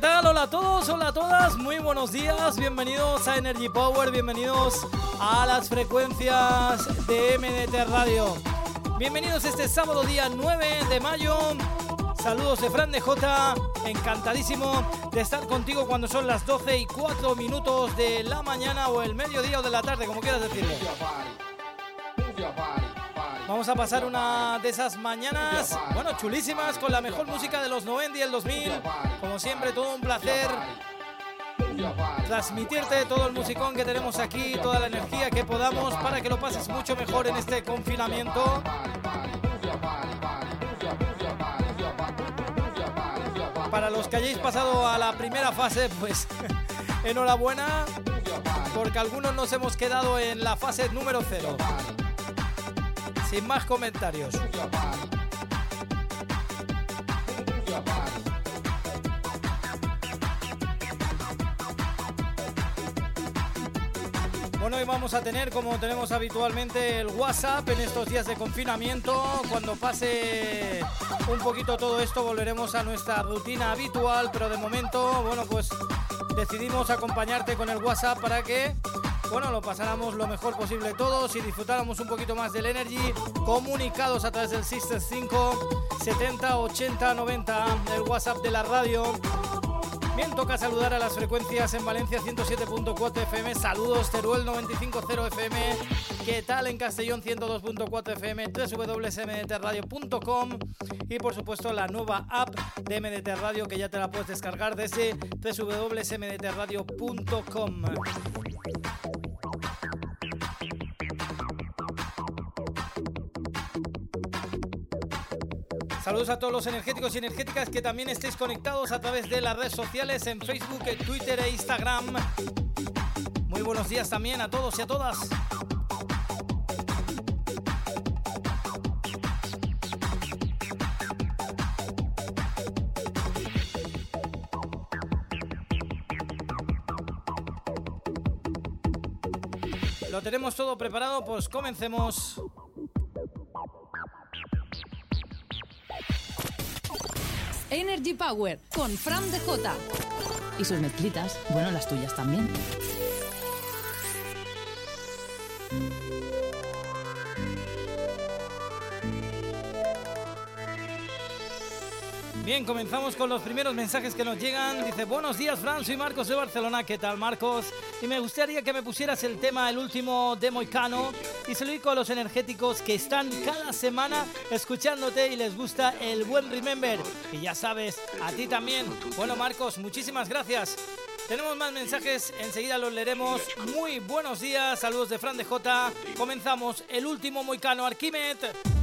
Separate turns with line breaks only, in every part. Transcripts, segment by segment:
¿Qué tal? Hola a todos, hola a todas, muy buenos días, bienvenidos a Energy Power, bienvenidos a las frecuencias de MDT Radio. Bienvenidos este sábado día 9 de mayo. Saludos de Fran de J, encantadísimo de estar contigo cuando son las 12 y 4 minutos de la mañana o el mediodía o de la tarde, como quieras decirlo. Vamos a pasar una de esas mañanas, bueno, chulísimas, con la mejor música de los 90 y el 2000. Como siempre, todo un placer transmitirte todo el musicón que tenemos aquí, toda la energía que podamos para que lo pases mucho mejor en este confinamiento. Para los que hayáis pasado a la primera fase, pues enhorabuena, porque algunos nos hemos quedado en la fase número cero. Sin más comentarios. Bueno, hoy vamos a tener, como tenemos habitualmente, el WhatsApp en estos días de confinamiento. Cuando pase un poquito todo esto, volveremos a nuestra rutina habitual, pero de momento, bueno, pues decidimos acompañarte con el WhatsApp para que bueno, lo pasáramos lo mejor posible todos y disfrutáramos un poquito más del Energy, comunicados a través del System 5 70 80 90, el WhatsApp de la radio. Bien, toca saludar a las frecuencias en Valencia 107.4 FM, saludos Teruel 95.0 FM, ¿qué tal en Castellón 102.4 FM, www.mdtradio.com y por supuesto la nueva app de MDT Radio que ya te la puedes descargar desde www.mdtradio.com. Saludos a todos los energéticos y energéticas que también estéis conectados a través de las redes sociales en Facebook, Twitter e Instagram. Muy buenos días también a todos y a todas. Lo tenemos todo preparado, pues comencemos.
Energy Power con Fran DJ. Y sus mezclitas, bueno, las tuyas también.
Bien, comenzamos con los primeros mensajes que nos llegan. Dice, buenos días Fran, soy Marcos de Barcelona. ¿Qué tal Marcos? Y me gustaría que me pusieras el tema, el último de Moicano. Y se lo digo a los energéticos que están cada semana escuchándote y les gusta el buen Remember. Y ya sabes, a ti también. Bueno Marcos, muchísimas gracias. Tenemos más mensajes, enseguida los leeremos. Muy buenos días, saludos de Fran de J. Comenzamos el último Moicano Arquimet.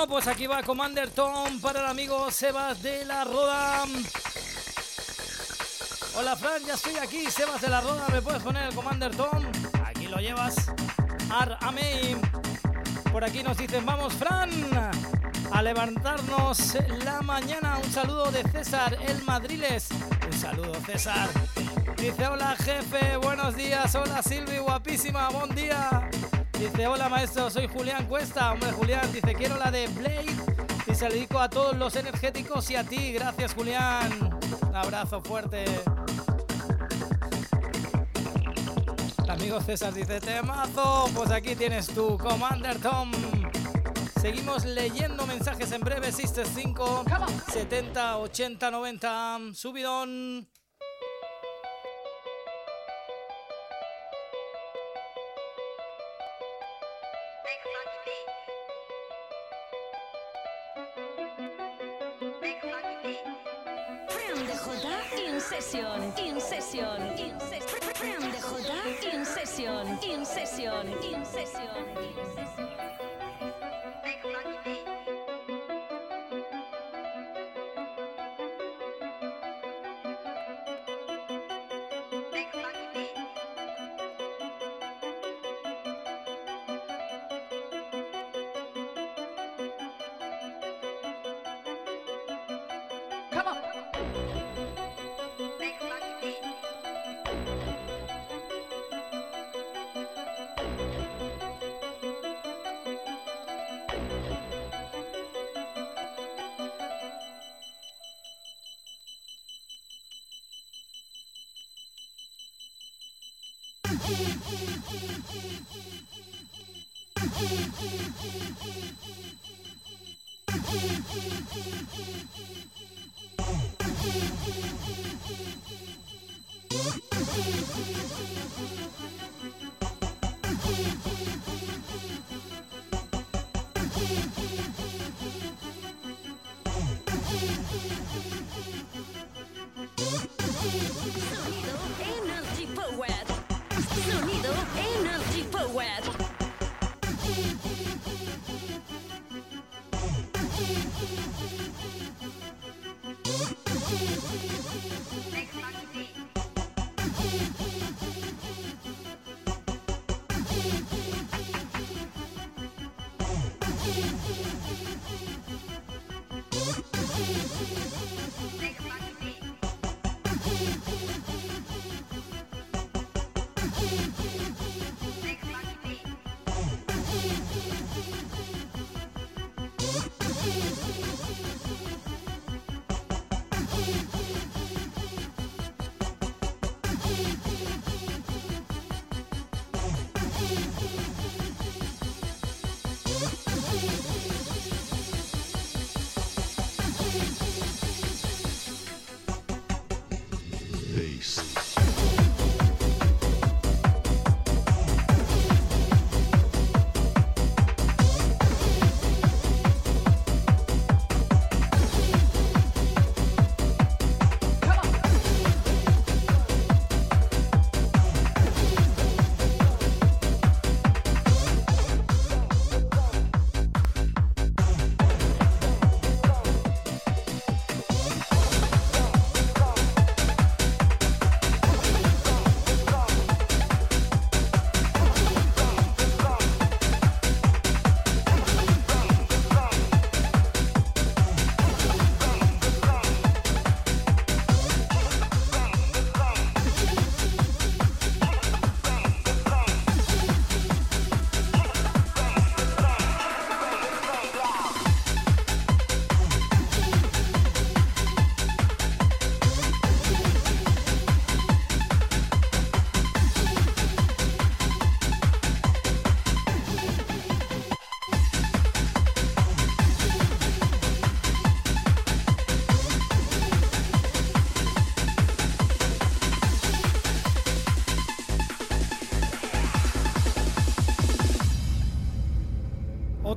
Bueno, pues aquí va Commander Tom para el amigo Sebas de la Roda. Hola Fran, ya estoy aquí, Sebas de la Roda, ¿me puedes poner el Commander Tom? Aquí lo llevas. Ar. Por aquí nos dicen, vamos Fran, a levantarnos la mañana. Un saludo de César, el Madriles. Un saludo César. Dice, hola jefe, buenos días. Hola Silvi, guapísima, buen día. Dice, hola maestro, soy Julián Cuesta. Hombre, Julián, dice, quiero la de Blade. Y se le dedico a todos los energéticos y a ti. Gracias, Julián. Un abrazo fuerte. amigo César dice, temazo, pues aquí tienes tu Commander Tom. Seguimos leyendo mensajes en breve, Sister 5, 70, 80, 90, subidón.
Session, in session. DJ in session, in session, in session,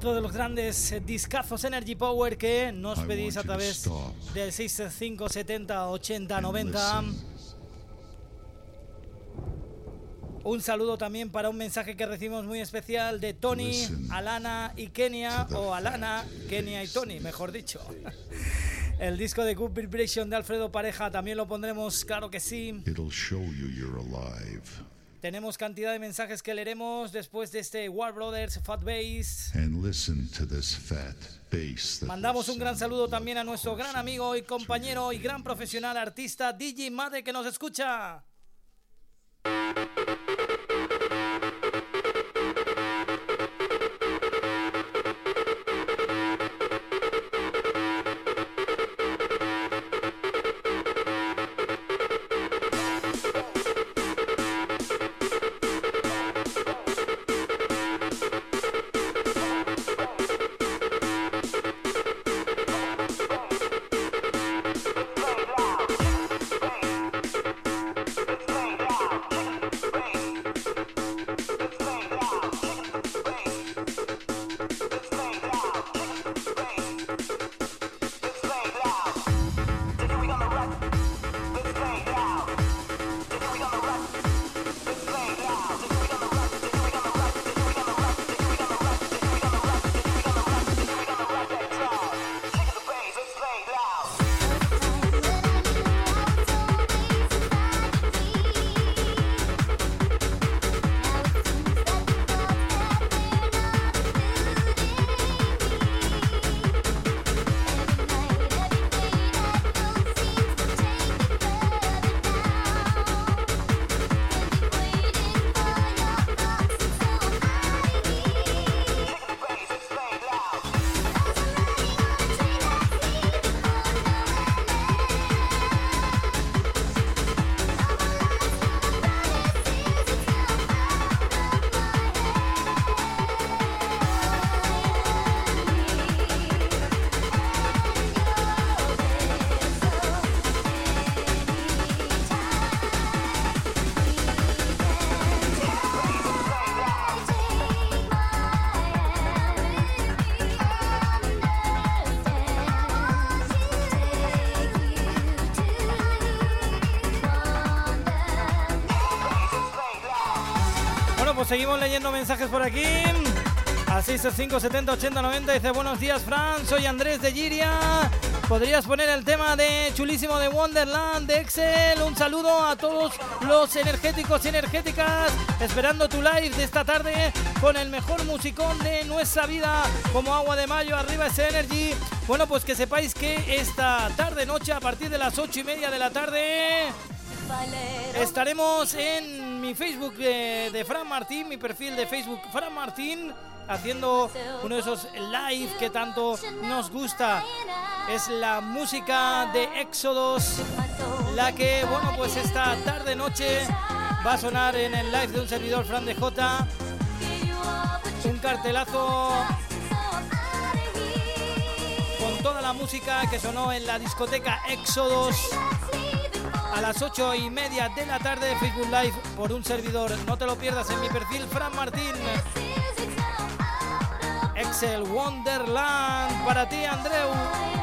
otro de los grandes eh, discazos Energy Power que nos pedís a través del 665 70 80 90. Un saludo también para un mensaje que recibimos muy especial de Tony, Alana y Kenia, o Alana, Kenia y Tony, mejor dicho. El disco de Good Vibration de Alfredo Pareja también lo pondremos, claro que sí. Tenemos cantidad de mensajes que leeremos después de este War Brothers Fat Bass. Mandamos un gran saludo también a nuestro gran amigo y compañero y gran profesional artista DJ Made que nos escucha. Seguimos leyendo mensajes por aquí. Al 665 70 80 90 dice buenos días Fran, soy Andrés de Giria. ¿Podrías poner el tema de chulísimo de Wonderland de Excel? Un saludo a todos los energéticos y energéticas, esperando tu live de esta tarde con el mejor musicón de nuestra vida, como agua de mayo, arriba ese Energy. Bueno, pues que sepáis que esta tarde, noche, a partir de las 8 y media de la tarde, estaremos en mi Facebook de, Fran Martín, mi perfil de Facebook Fran Martín, haciendo uno de esos live que tanto nos gusta. Es la música de Éxodos, la que, bueno, pues esta tarde noche va a sonar en el live de un servidor Fran de J. Un cartelazo con toda la música que sonó en la discoteca Éxodos a las 8 y media de la tarde Facebook Live por un servidor. No te lo pierdas en mi perfil, Fran Martín. Excel Wonderland para ti, Andreu.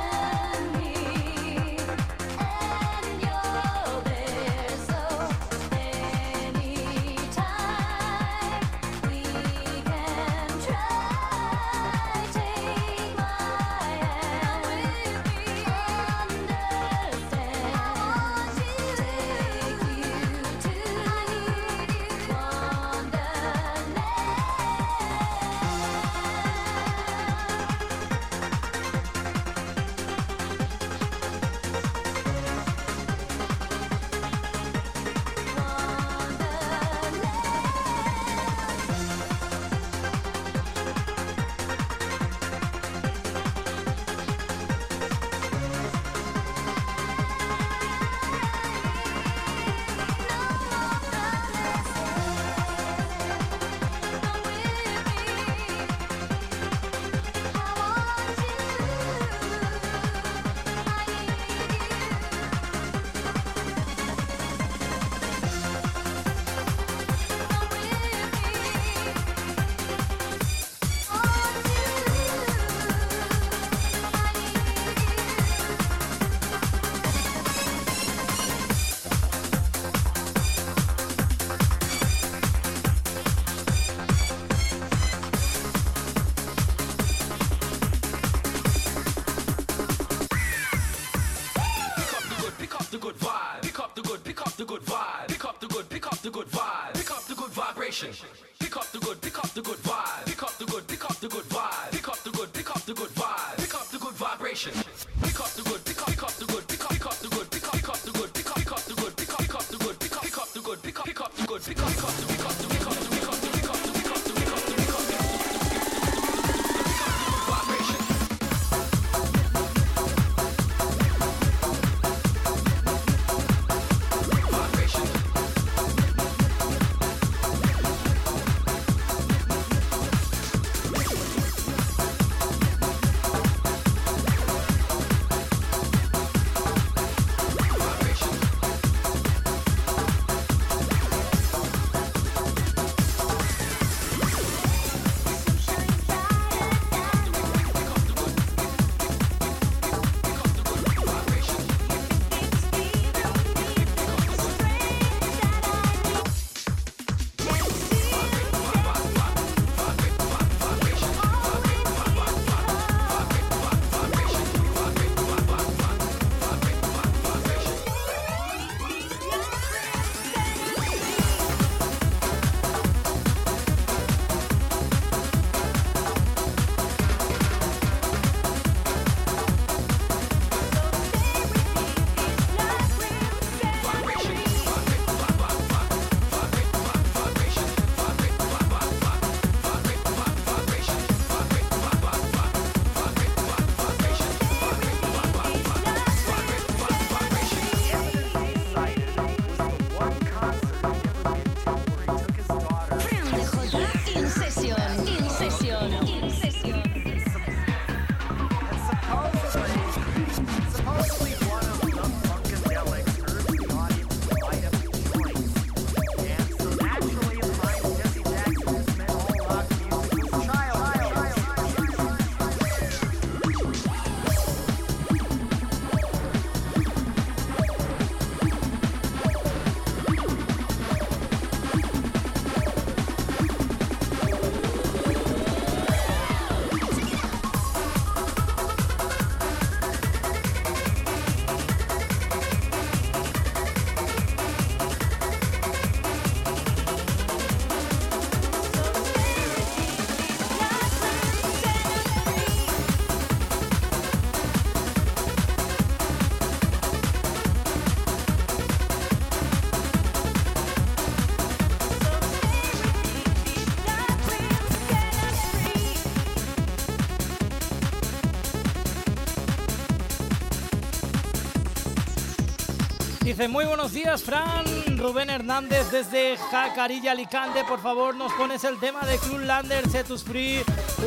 Muy buenos días, Fran. Rubén Hernández desde Jacarilla, Alicante. Por favor, nos pones el tema de Club Lander, Cetus Free.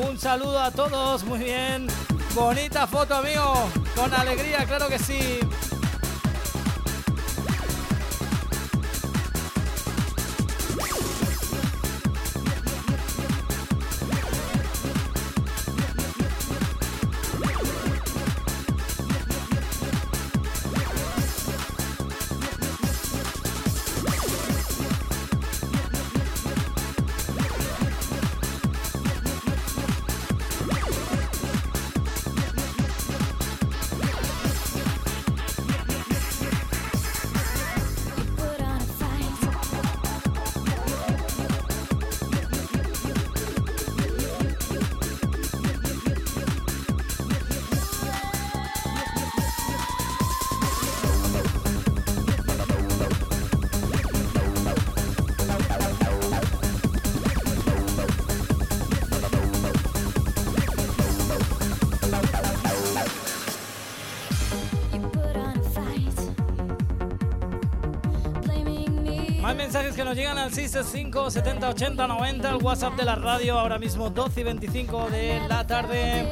Un saludo a todos. Muy bien. Bonita foto, amigo. Con alegría, claro que sí. 665 70 80 90, el WhatsApp de la radio, ahora mismo 12 y 25 de la tarde.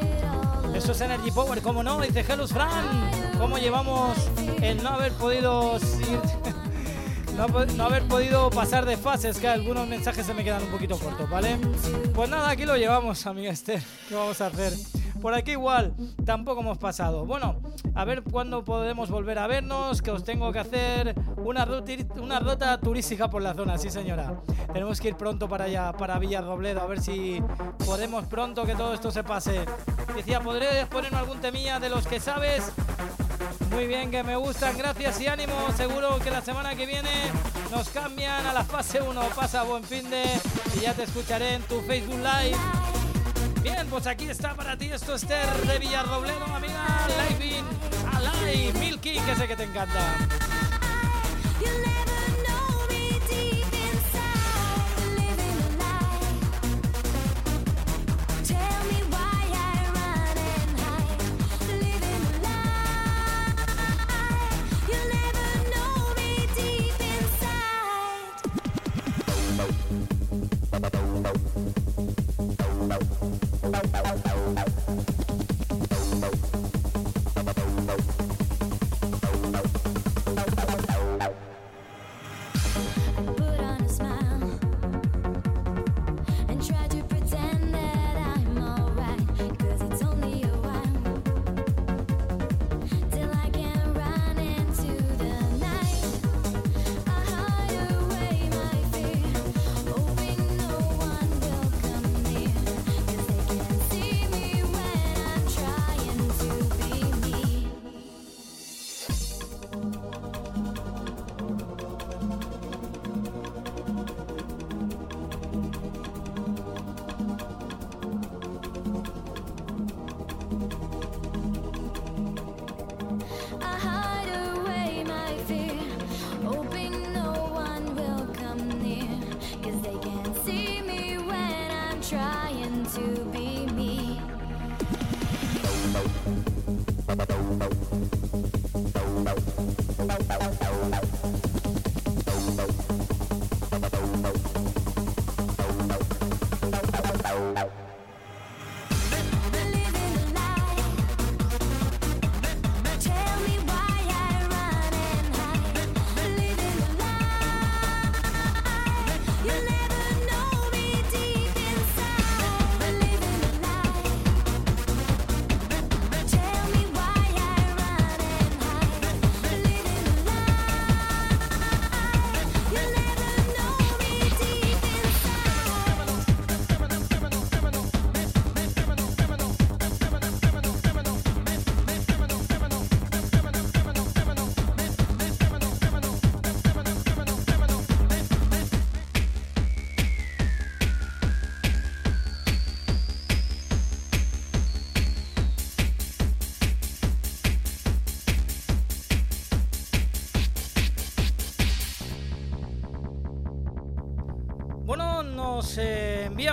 Eso es Energy Power, como no, dice Helus Fran. ¿Cómo llevamos el no haber podido no, po- no haber podido pasar de fases? Que algunos mensajes se me quedan un poquito cortos, ¿vale? Pues nada, aquí lo llevamos, amiga Esther. ¿Qué vamos a hacer? Por aquí igual, tampoco hemos pasado. Bueno, a ver cuándo podemos volver a vernos, que os tengo que hacer una una ruta turística por la zona, sí señora. Tenemos que ir pronto para allá, para Villarrobledo, a ver si podemos pronto que todo esto se pase. Decía, ¿podrías ponerme algún temilla de los que sabes? Muy bien, que me gustan, gracias y ánimo. Seguro que la semana que viene nos cambian a la fase 1. Pasa buen fin de y ya te escucharé en tu Facebook Live. Bien, pues aquí está para ti esto Esther de Villarrobledo, amiga. Live in Alive, Milky, que sé que te encanta.
You never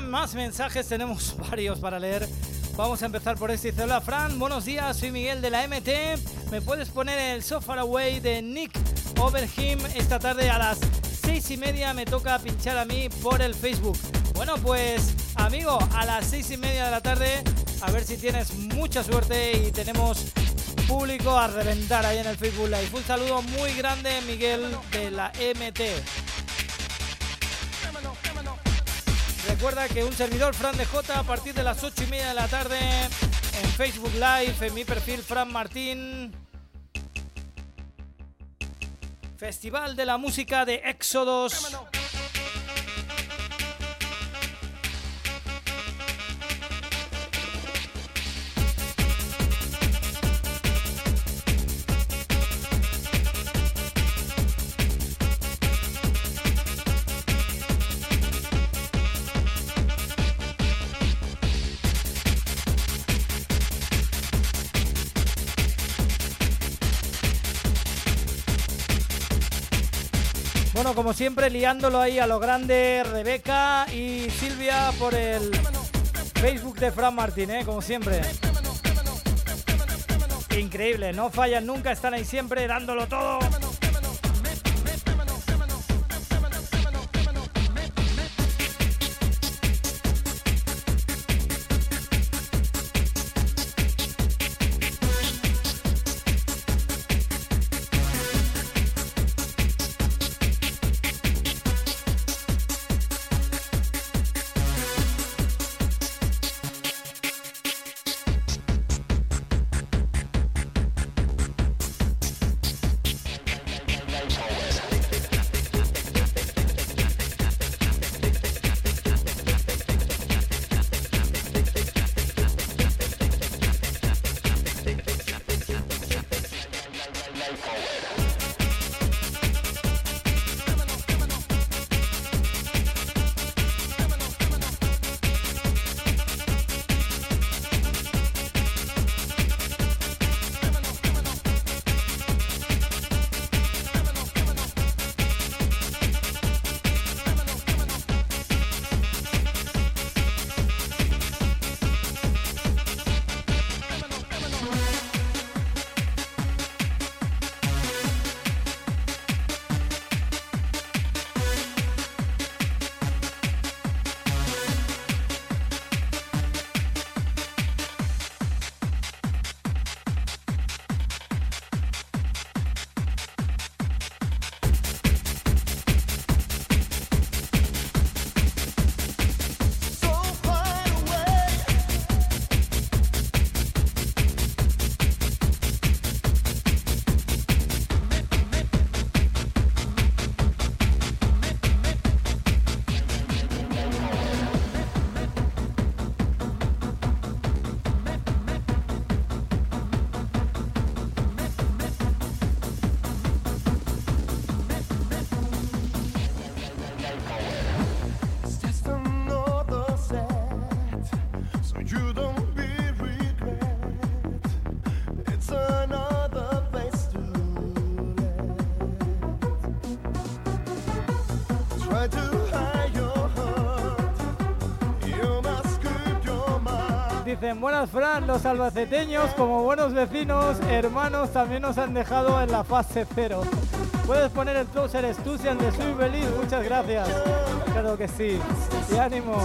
más mensajes, tenemos varios para leer. Vamos a empezar por este. Dice, hola Fran, buenos días, soy Miguel de la MT. ¿Me puedes poner el So Far Away de Nick Overhim esta tarde a las seis y media? Me toca pinchar a mí por el Facebook. Bueno, pues amigo, a las seis y media de la tarde, a ver si tienes mucha suerte y tenemos público a reventar ahí en el Facebook Live. Un saludo muy grande, Miguel de la MT. Recuerda que un servidor Fran de a partir de las 8 y media de la tarde en Facebook Live, en mi perfil Fran Martín. Festival de la Música de Éxodos. Como siempre, liándolo ahí a lo grande, Rebeca y Silvia por el Facebook de Fran Martín, ¿eh? como siempre. Increíble, no fallan nunca, están ahí siempre dándolo todo. Dicen, buenas Fran, los albaceteños como buenos vecinos, hermanos, también nos han dejado en la fase cero. Puedes poner el closer Stusian de Soy Feliz, muchas gracias. Claro que sí. Y ánimo.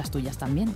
las tuyas también.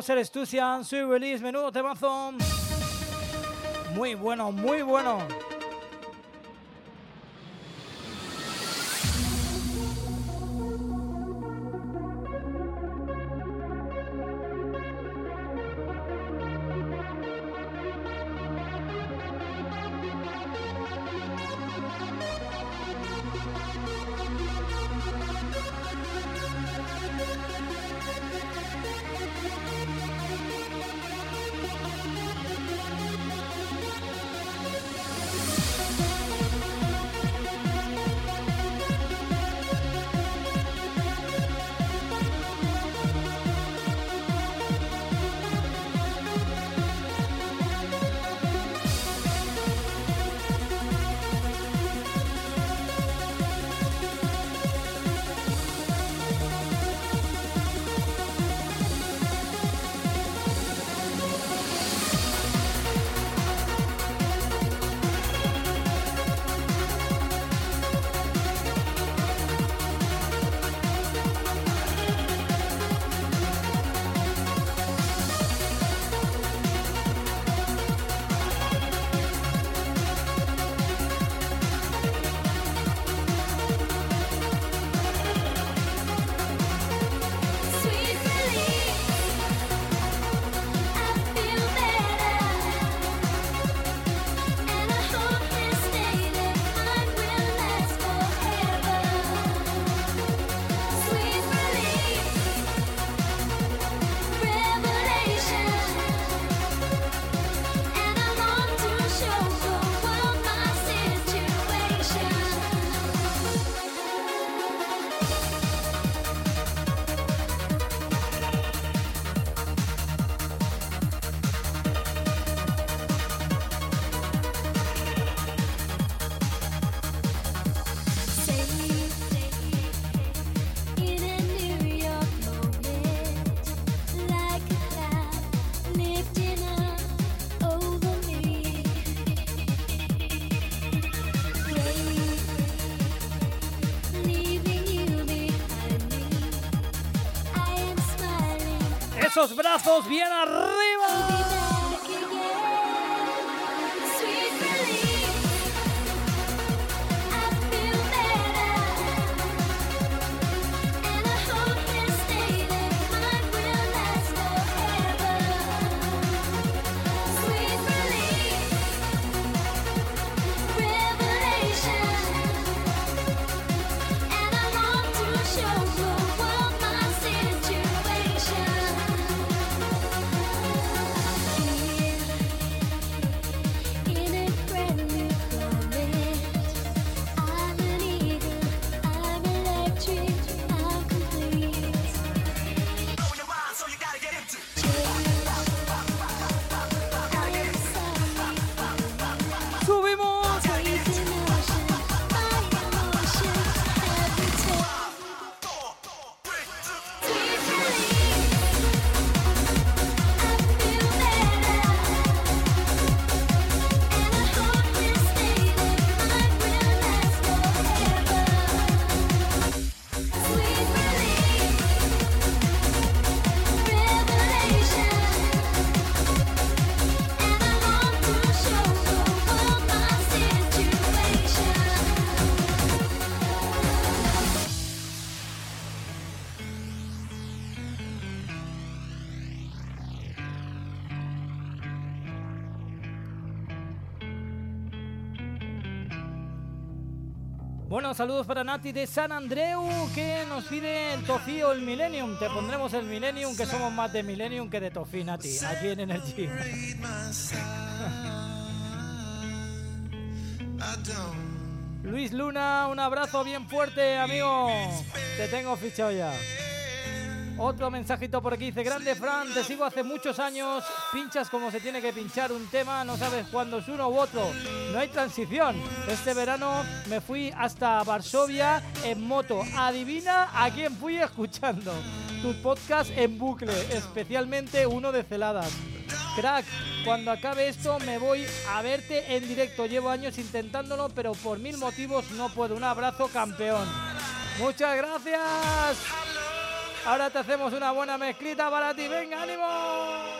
Closer Stusian, Sweet Release, menudo temazo. Muy bueno, muy bueno. Esos brazos bien arriba. Saludos para Nati de San Andreu que nos pide el Tofí o el Millennium. Te pondremos el Millennium, que somos más de Millennium que de Tofí, Nati, aquí en Energy. Luis Luna, un abrazo bien fuerte, amigo. Te tengo fichado ya. Otro mensajito por aquí dice, grande Fran, te sigo hace muchos años, pinchas como se tiene que pinchar un tema, no sabes cuándo es uno u otro, no hay transición. Este verano me fui hasta Varsovia en moto, adivina a quién fui escuchando. Tu podcast en bucle, especialmente uno de celadas. Crack, cuando acabe esto me voy a verte en directo, llevo años intentándolo, pero por mil motivos no puedo. Un abrazo campeón. Muchas gracias.
Ahora te hacemos una buena mezclita para ti. Venga, ánimo.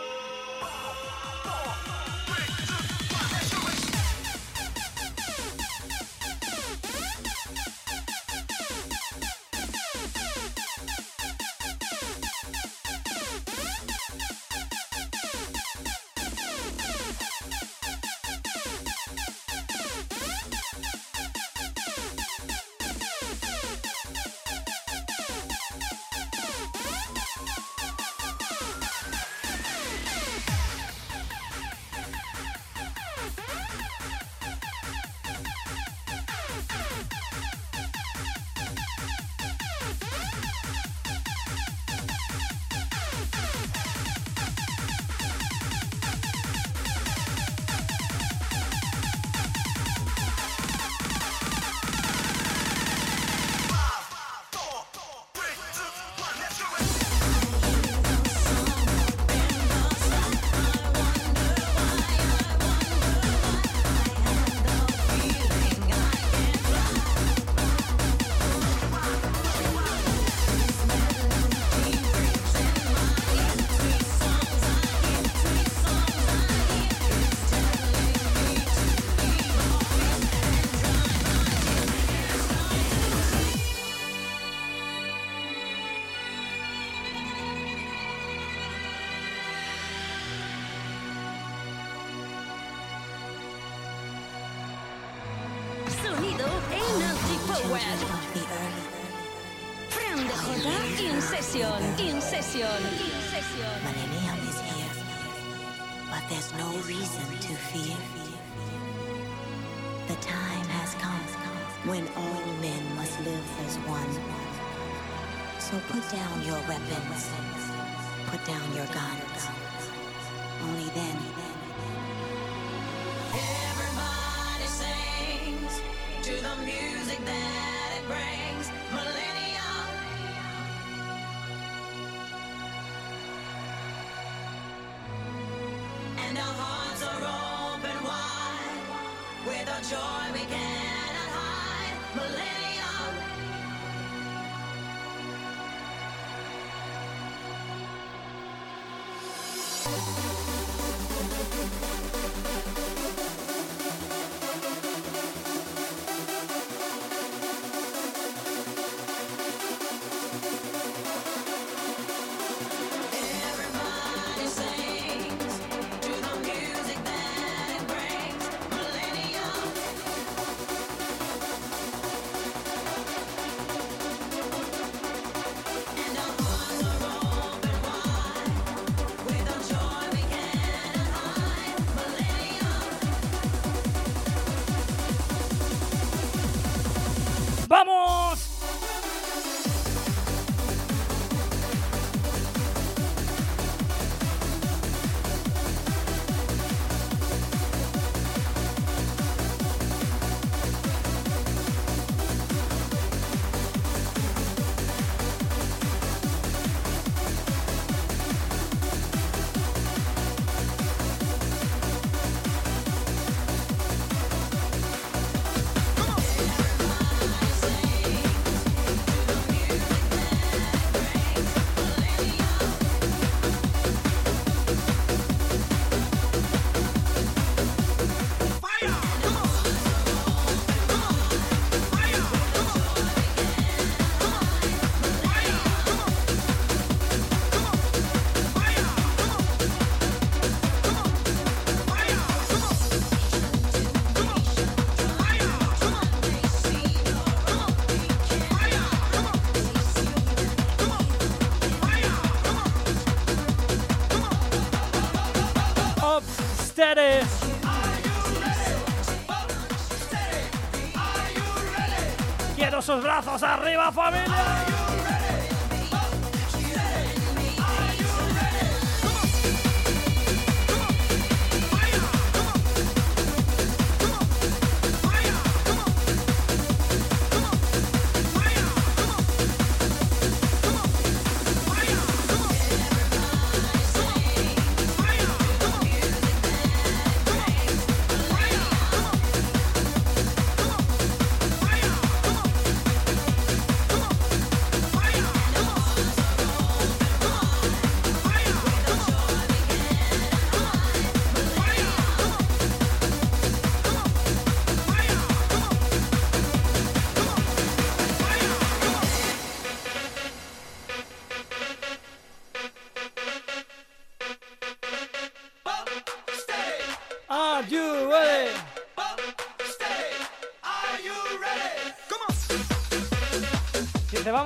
Quiero esos brazos arriba, familia.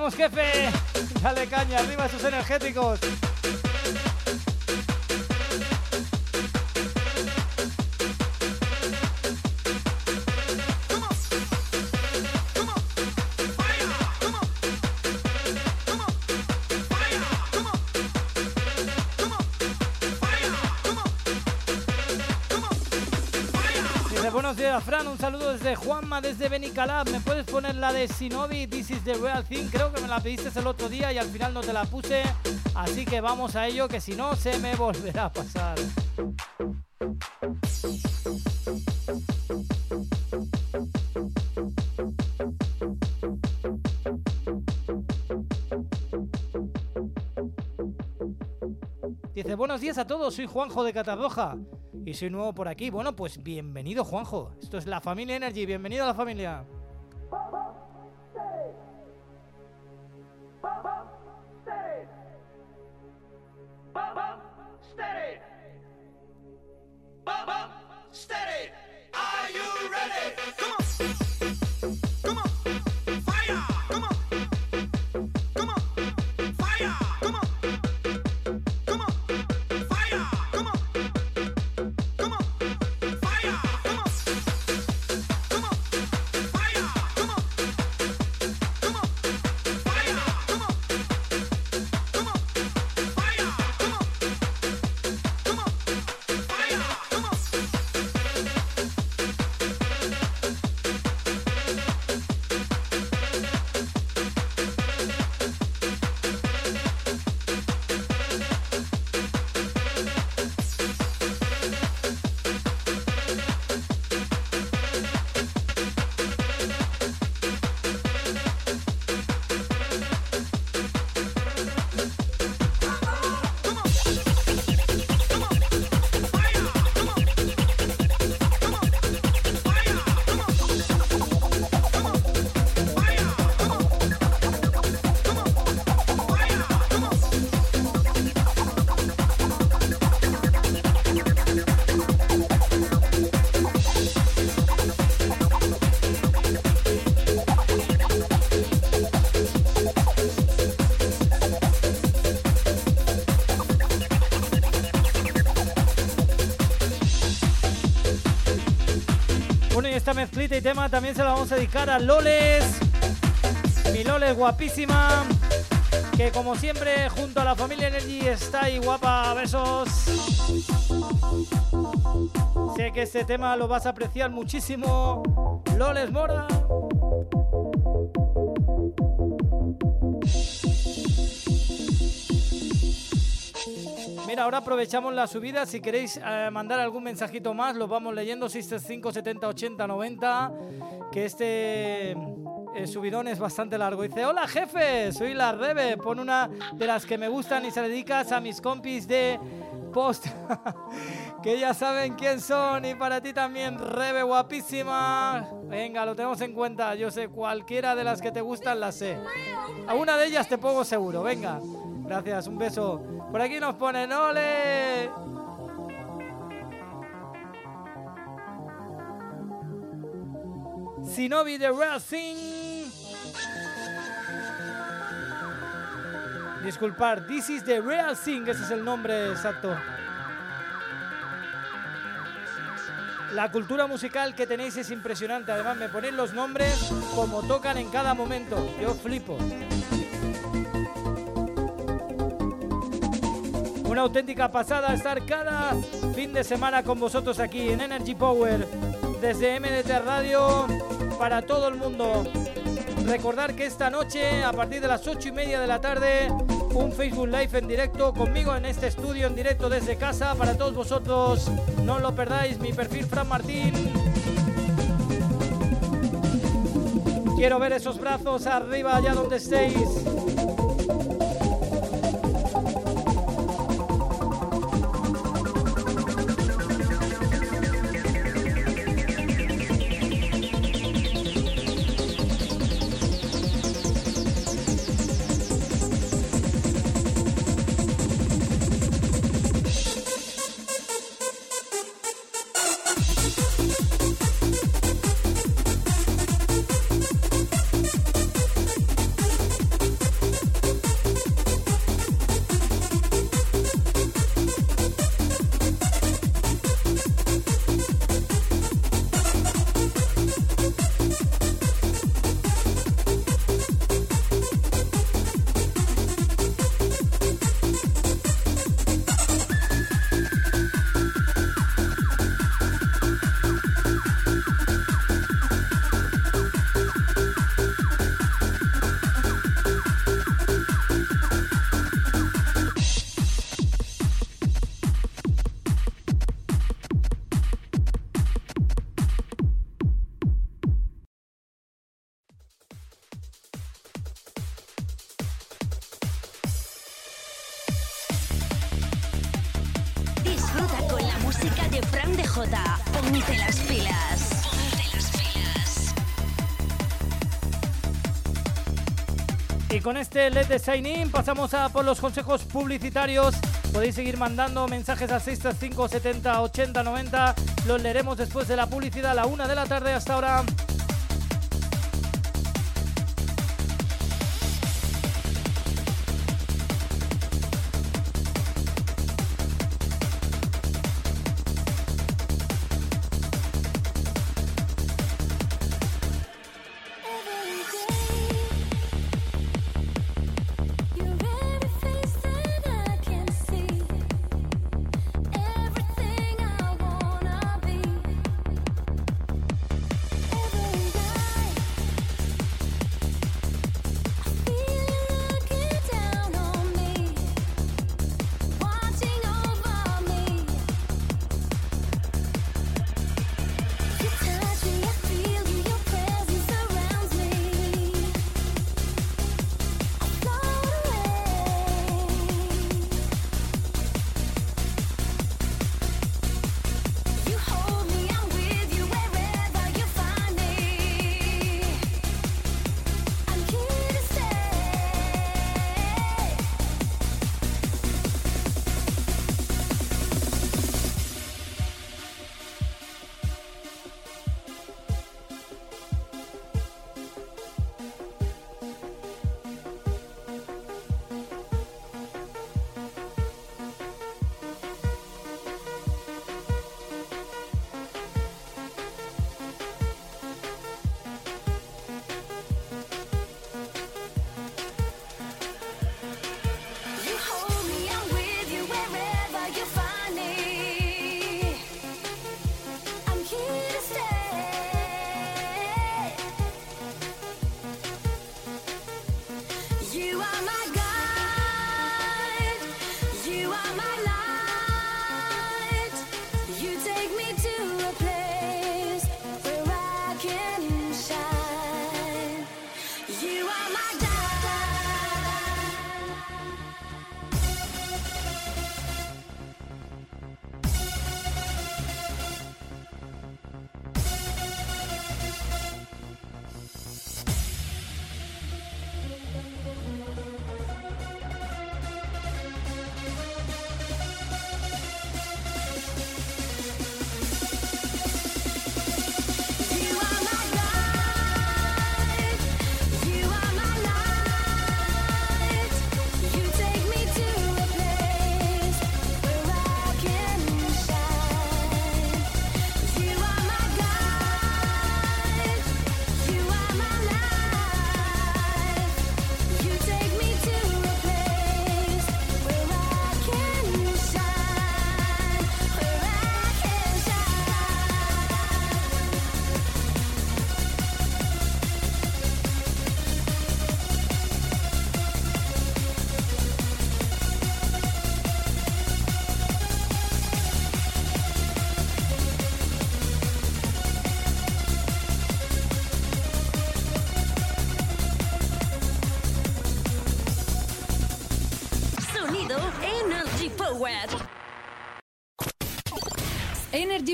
Vamos jefe, dale caña, arriba esos energéticos. Desde Juanma, desde Benicalab. ¿Me puedes poner la de Sinovi, This is the Real Thing? Creo que me la pediste el otro día y al final no te la puse. Así que vamos a ello, que si no, se me volverá a pasar. Dice, buenos días a todos, soy Juanjo de Catarroja y soy nuevo por aquí. Bueno, pues bienvenido Juanjo. Esto es la familia Energy, bienvenido a la familia. Bueno, y esta mezclita y tema también se la vamos a dedicar a Loles. Mi Loles guapísima. Que como siempre, junto a la familia Energy está ahí guapa. Besos. Sé que este tema lo vas a apreciar muchísimo. Loles Mora. Mira, ahora aprovechamos la subida. Si queréis eh, mandar algún mensajito más, los vamos leyendo. 635 70 80 90. Que este eh, subidón es bastante largo. Dice: Hola jefe, soy la Rebe. Pon una de las que me gustan y se dedicas a mis compis de post. que ya saben quién son. Y para ti también, Rebe, guapísima. Venga, lo tenemos en cuenta. Yo sé, cualquiera de las que te gustan las sé. A una de ellas te pongo seguro. Venga. Gracias, un beso. Por aquí nos ponen ¡Ole! Sinovi de Racing. Disculpar, This is the Real Thing, ese es el nombre exacto. La cultura musical que tenéis es impresionante. Además, me ponéis los nombres como tocan en cada momento. Yo flipo. Una auténtica pasada estar cada fin de semana con vosotros aquí en Energy Power desde MDT Radio para todo el mundo. Recordar que esta noche, a partir de las 8 y media de la tarde, un Facebook Live en directo conmigo en este estudio en directo desde casa para todos vosotros. No lo perdáis, mi perfil Fran Martín. Quiero ver esos brazos arriba allá donde estéis.
Con este LED de Sign In pasamos a por los consejos publicitarios. Podéis seguir mandando mensajes al 635 70 80 90. Los leeremos después de la publicidad a la una de la tarde hasta ahora.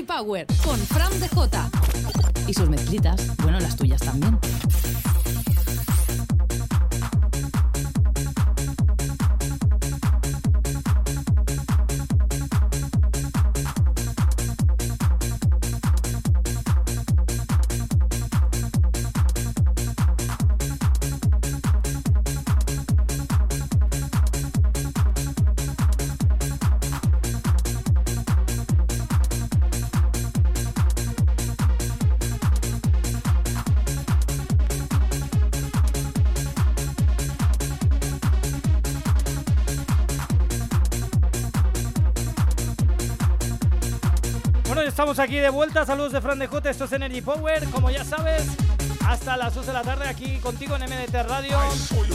Power
con Fran Jota. Y sus mezclitas, bueno, las tuyas también.
Estamos aquí de vuelta. Saludos de Fran de Jota. Esto es Energy Power. Como ya sabes, hasta las 2 de la tarde aquí contigo en MDT Radio.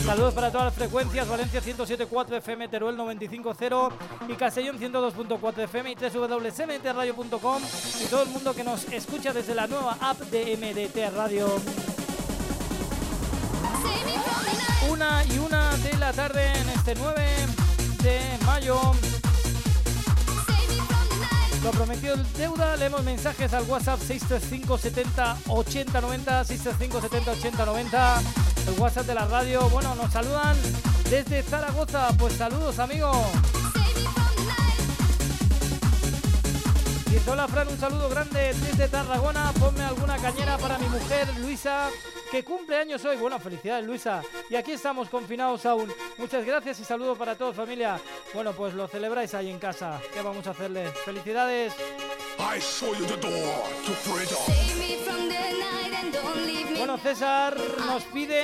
Saludos para todas las frecuencias: Valencia 107.4 FM, Teruel 95.0 y Castellón 102.4 FM y www.mdtradio.com y todo el mundo que nos escucha desde la nueva app de MDT Radio. Una y una de la tarde en este 9 de mayo. Lo prometido deuda, leemos mensajes al WhatsApp 635 70 80 90, 635 70 80 90, el WhatsApp de la radio. Bueno, nos saludan desde Zaragoza, pues saludos amigos. Hola Fran, un saludo grande desde Tarragona. Ponme alguna cañera para mi mujer Luisa, que cumple años hoy. Bueno, felicidades Luisa. Y aquí estamos confinados aún. Muchas gracias y saludos para todos familia. Bueno, pues lo celebráis ahí en casa. ¿Qué vamos a hacerle? Felicidades.
I show you the door to freedom.
Bueno, César nos pide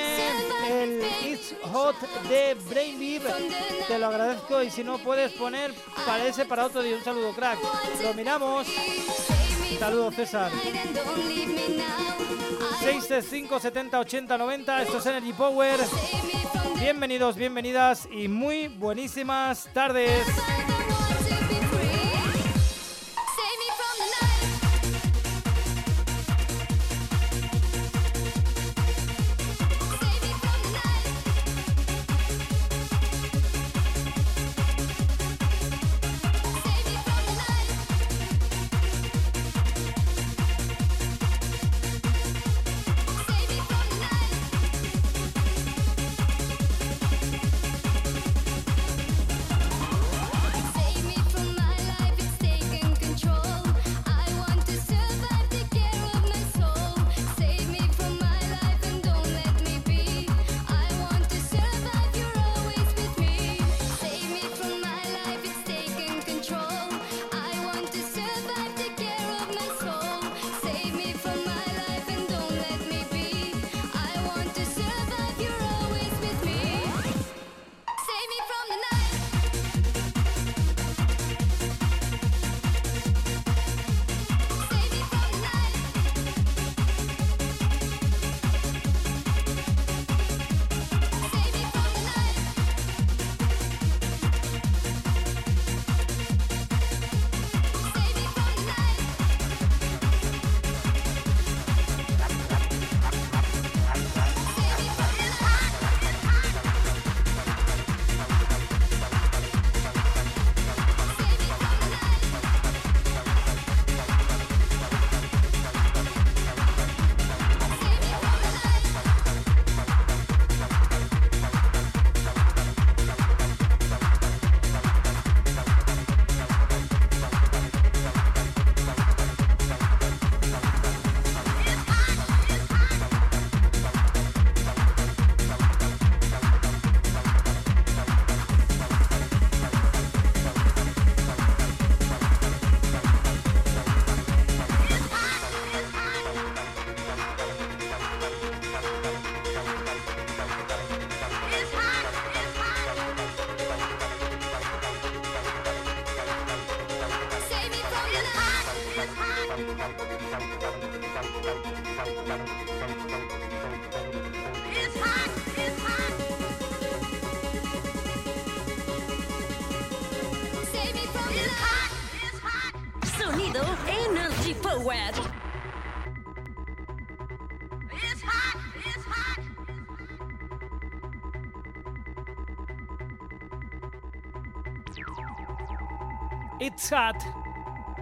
el It's Hot de Brain Beef. Te lo agradezco y si no puedes poner para ese para otro día. Un saludo, crack. Lo miramos. Un saludo, César. 635 70 80 90. Esto es Energy Power. Bienvenidos, bienvenidas y muy buenísimas tardes.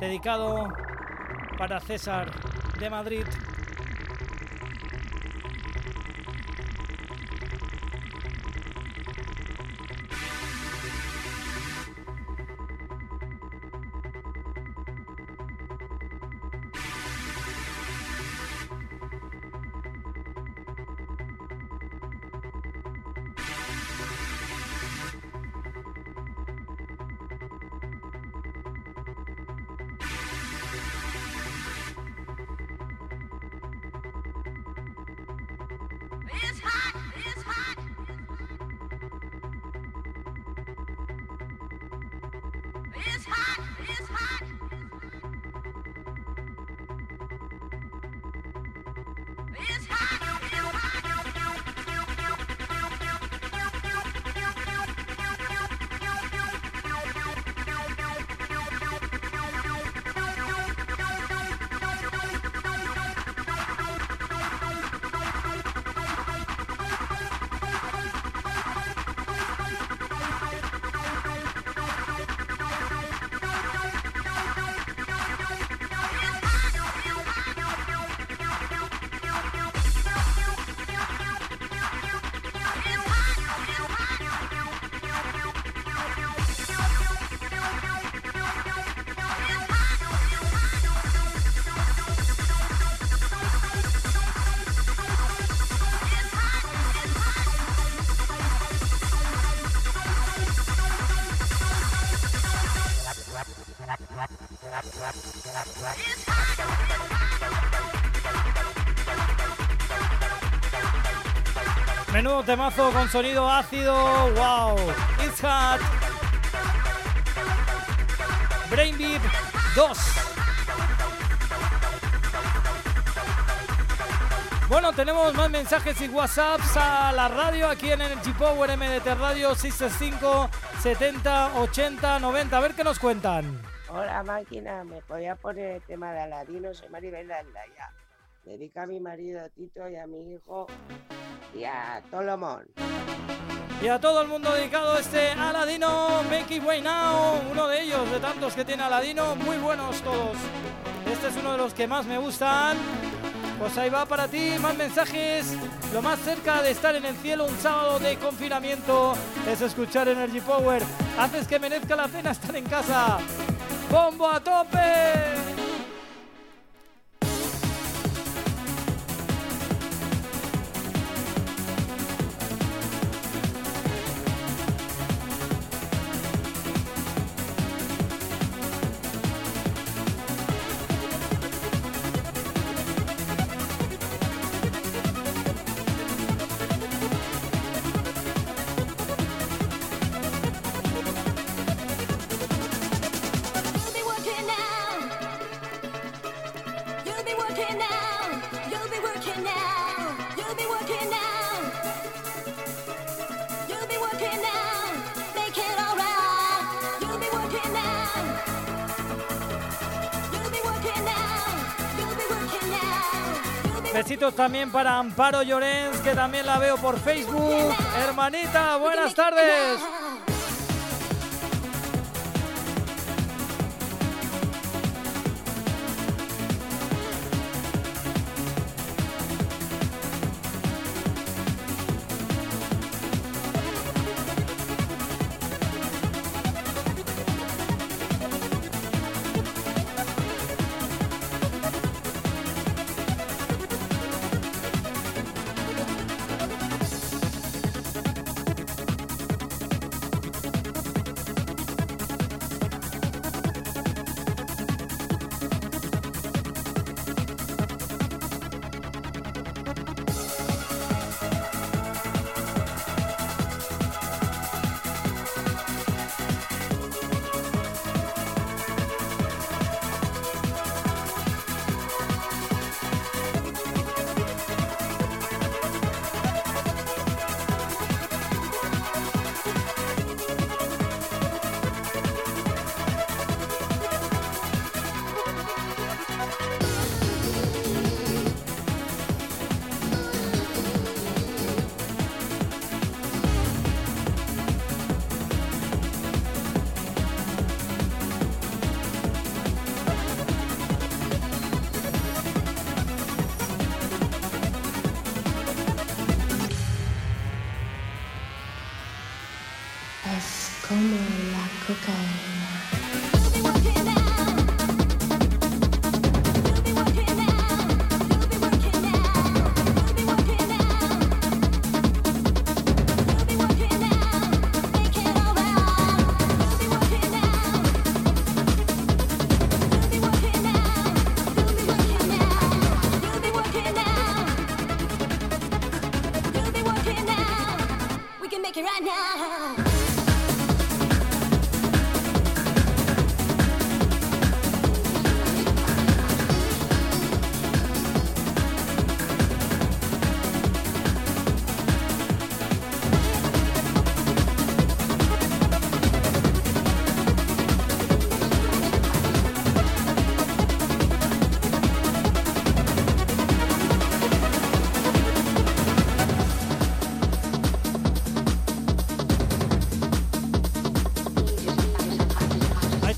Dedicado para César de Madrid.
Temazo con sonido ácido. Wow. It's hot. Brain Deep 2. Bueno, tenemos más mensajes y WhatsApps a la radio aquí en Energy Power MDT Radio 665 70 80 90. A ver qué nos cuentan.
Hola máquina, me podía poner el tema de Aladino, soy Maribel Aldaya. Dedica a mi marido Tito y a mi hijo y a Tolomón.
Y a todo el mundo dedicado este Aladino Make It Way Now, uno de ellos, de tantos que tiene Aladino, muy buenos todos. Este es uno de los que más me gustan. Pues ahí va para ti, más mensajes. Lo más cerca de estar en el cielo un sábado de confinamiento es escuchar Energy Power. Haces que merezca la pena estar en casa. ¡Bombo a tope! También para Amparo Llorens, que también la veo por Facebook. Hermanita, buenas tardes.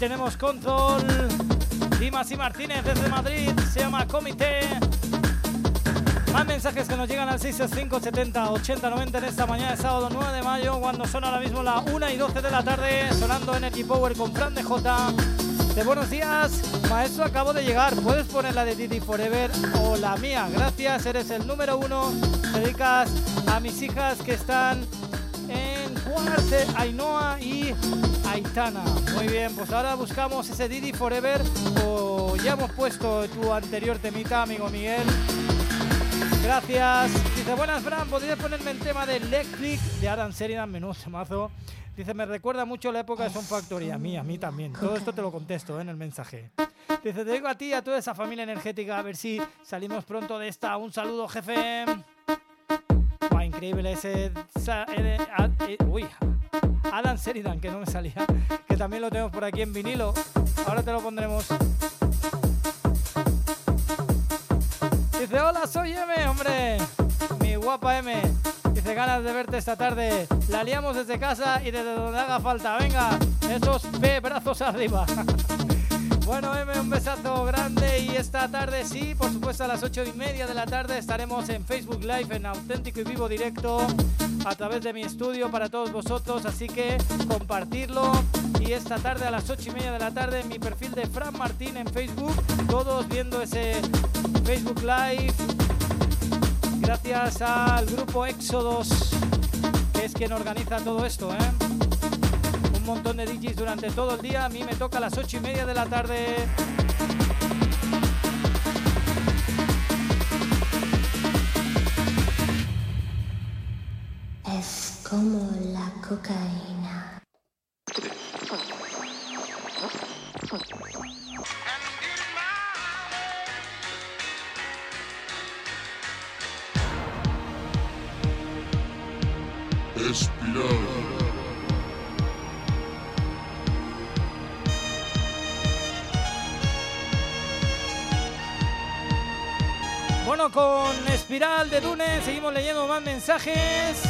Tenemos control. Dimas y Martínez desde Madrid. Se llama Comité. Más mensajes que nos llegan al 665 70 80 90 en esta mañana de sábado 9 de mayo, cuando son ahora mismo las 1 y 12 de la tarde, sonando Energy Power con Fran de J. De buenos días, maestro, acabo de llegar. ¿Puedes poner la de Didi Forever o la mía? Gracias, eres el número uno. Te dedicas a mis hijas que están en Cuarte, Ainhoa y Aitana. Muy bien, pues ahora buscamos ese Didi Forever o ya hemos puesto tu anterior temita, amigo Miguel. Gracias. Dice, buenas, Fran, ¿podrías ponerme el tema de Electric de Adam Sheridan? Menudo temazo. Dice, me recuerda mucho la época de Son Factory. A mí, a mí también. Todo esto te lo contesto ¿eh? en el mensaje. Dice, te digo a ti y a toda esa familia energética, a ver si salimos pronto de esta. Un saludo, jefe. Increíble ese... eh, uy, Adam Sheridan, que no me salía. Que también lo tenemos por aquí en vinilo. Ahora te lo pondremos. Dice, hola, soy M, hombre. Mi guapa M. Dice, ganas de verte esta tarde. La liamos desde casa y desde donde haga falta. Venga, esos P brazos arriba. Bueno, M, un besazo grande y esta tarde sí, por supuesto a las ocho y media de la tarde estaremos en Facebook Live en auténtico y vivo directo a través de mi estudio para todos vosotros, así que compartirlo y esta tarde a las ocho y media de la tarde en mi perfil de Fran Martín en Facebook, todos viendo ese Facebook Live gracias al grupo Éxodos que es quien organiza todo esto, ¿eh? Un montón de DJs durante todo el día. A mí me toca a las ocho y media de la tarde.
Es como la cocaína.
Con Espiral de Dune seguimos leyendo más mensajes.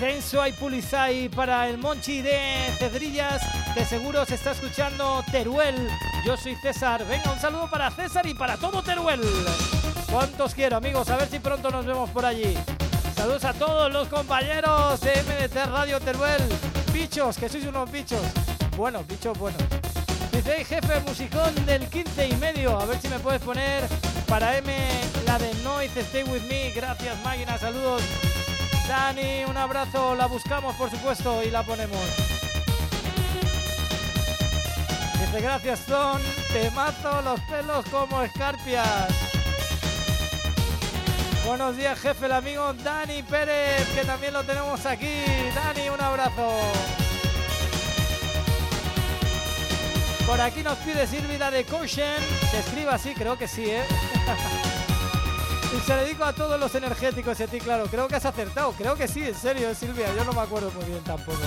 Enzo hay Pulizai para el Monchi de Cedrillas, que seguro se está escuchando Teruel. Yo soy César. Venga, un saludo para César y para todo Teruel. ¿Cuántos quiero, amigos? A ver si pronto nos vemos por allí. Saludos a todos los compañeros de MDT Radio Teruel. Bichos, que sois unos bichos. Bueno, bichos buenos. Dice "Hey, jefe musicón del 15 y medio. A ver si me puedes poner para M la de Noise Stay With Me. Gracias, máquina. Saludos. Dani, un abrazo. La buscamos, por supuesto, y la ponemos. Dice gracias, Son. Te mato los pelos como escarpias. Buenos días, jefe, el amigo Dani Pérez, que también lo tenemos aquí. Dani, un abrazo. Por aquí nos pide Silvia de Caution. Se escribe así, creo que sí, ¿eh? y se lo dedico a todos los energéticos y a ti, claro. Creo que has acertado. Creo que sí, en serio, Silvia. Yo no me acuerdo muy bien tampoco.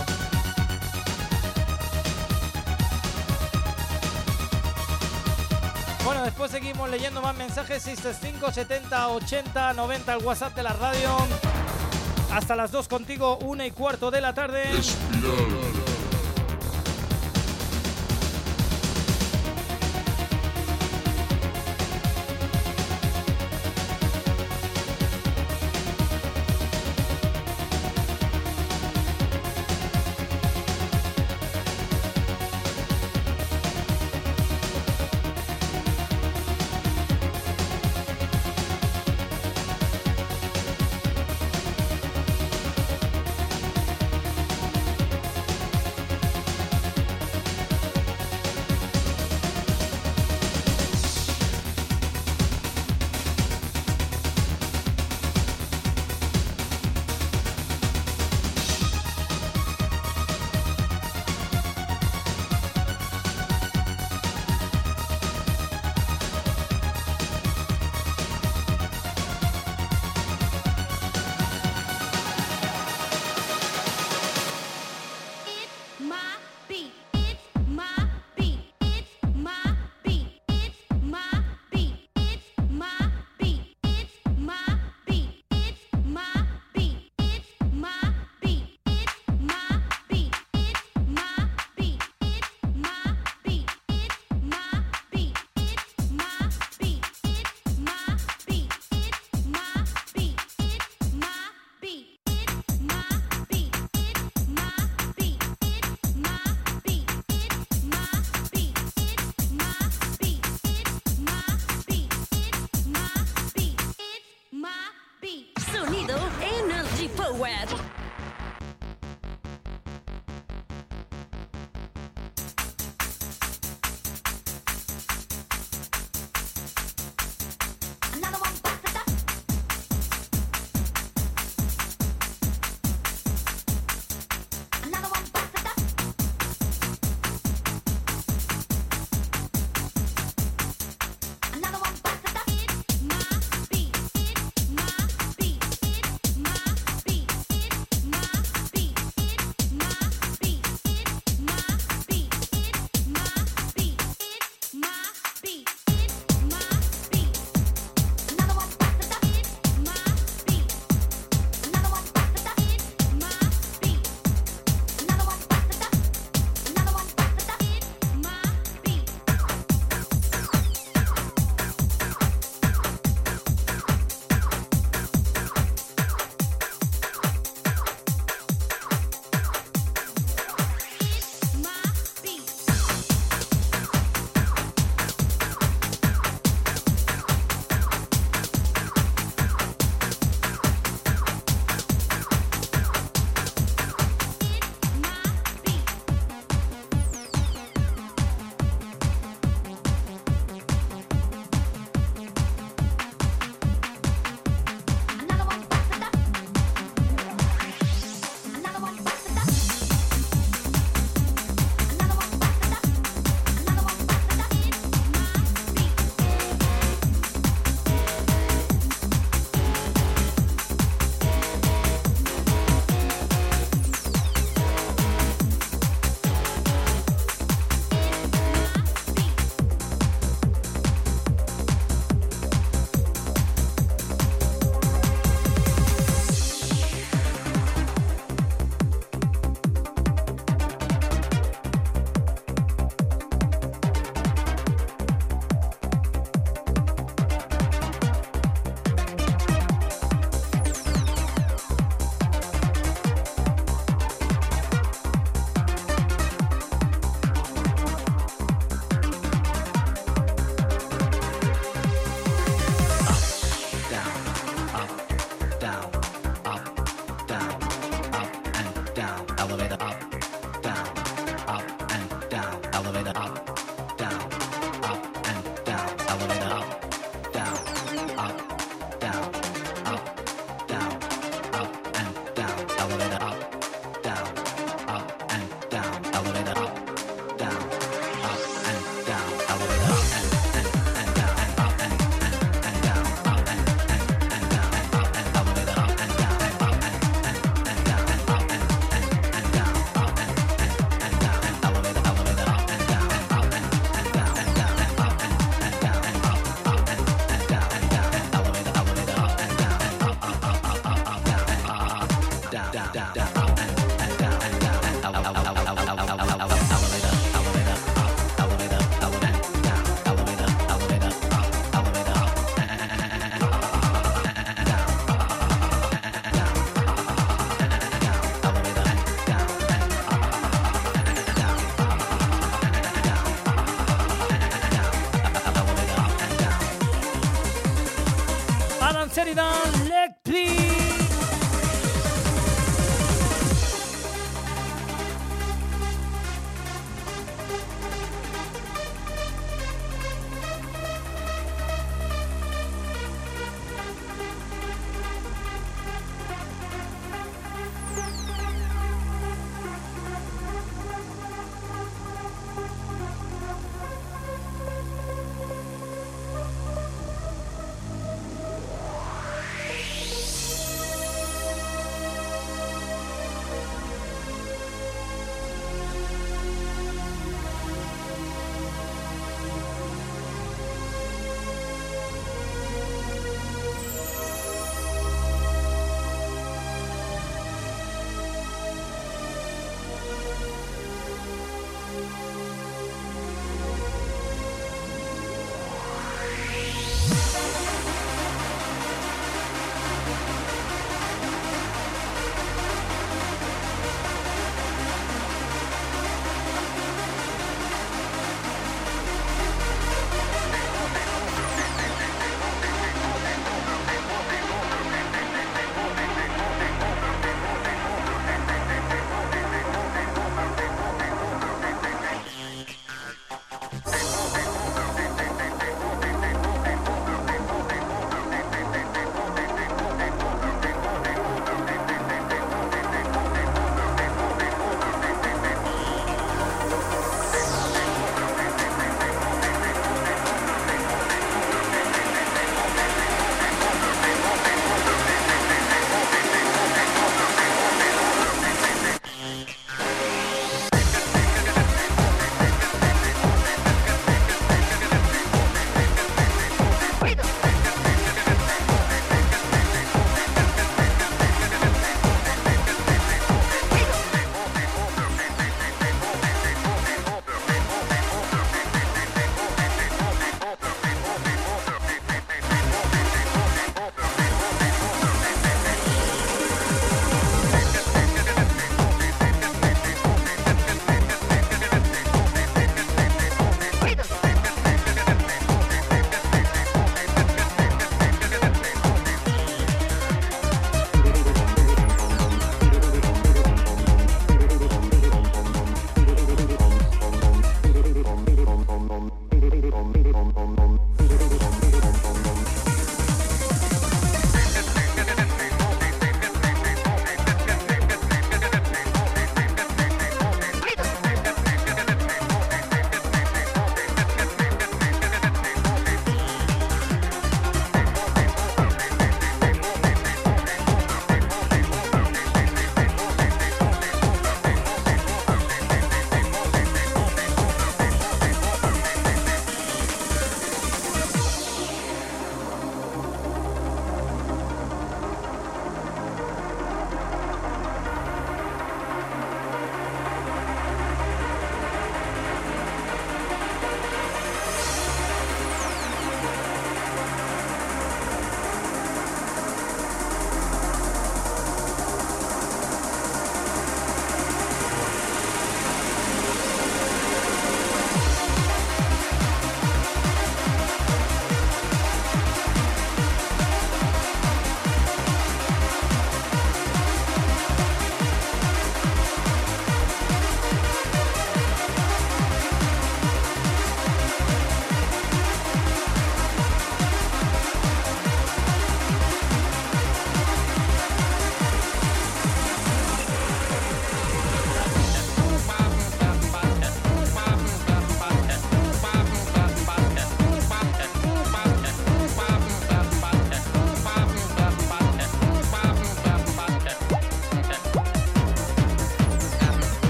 Después seguimos leyendo más mensajes. 635 70 80 90 el WhatsApp de la radio. Hasta las 2 contigo, una y cuarto de la tarde.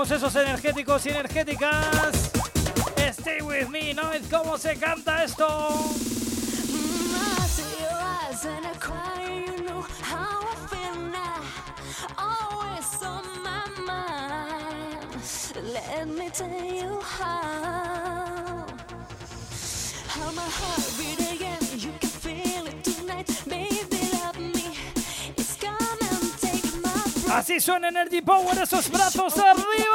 Vamos esos energéticos y energéticas. Stay with me, ¿no? ¿Cómo se canta esto?
Oh, Let me tell you how. How my heart beat again. You can feel it tonight, baby. Love me. It's gonna take my breath.
Así suena Energy Power, esos brazos arriba.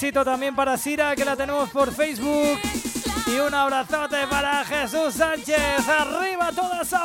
besito también para Sira, que la tenemos por Facebook. Y un abrazote para Jesús Sánchez. ¡Arriba toda esa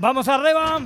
Vamos arriba.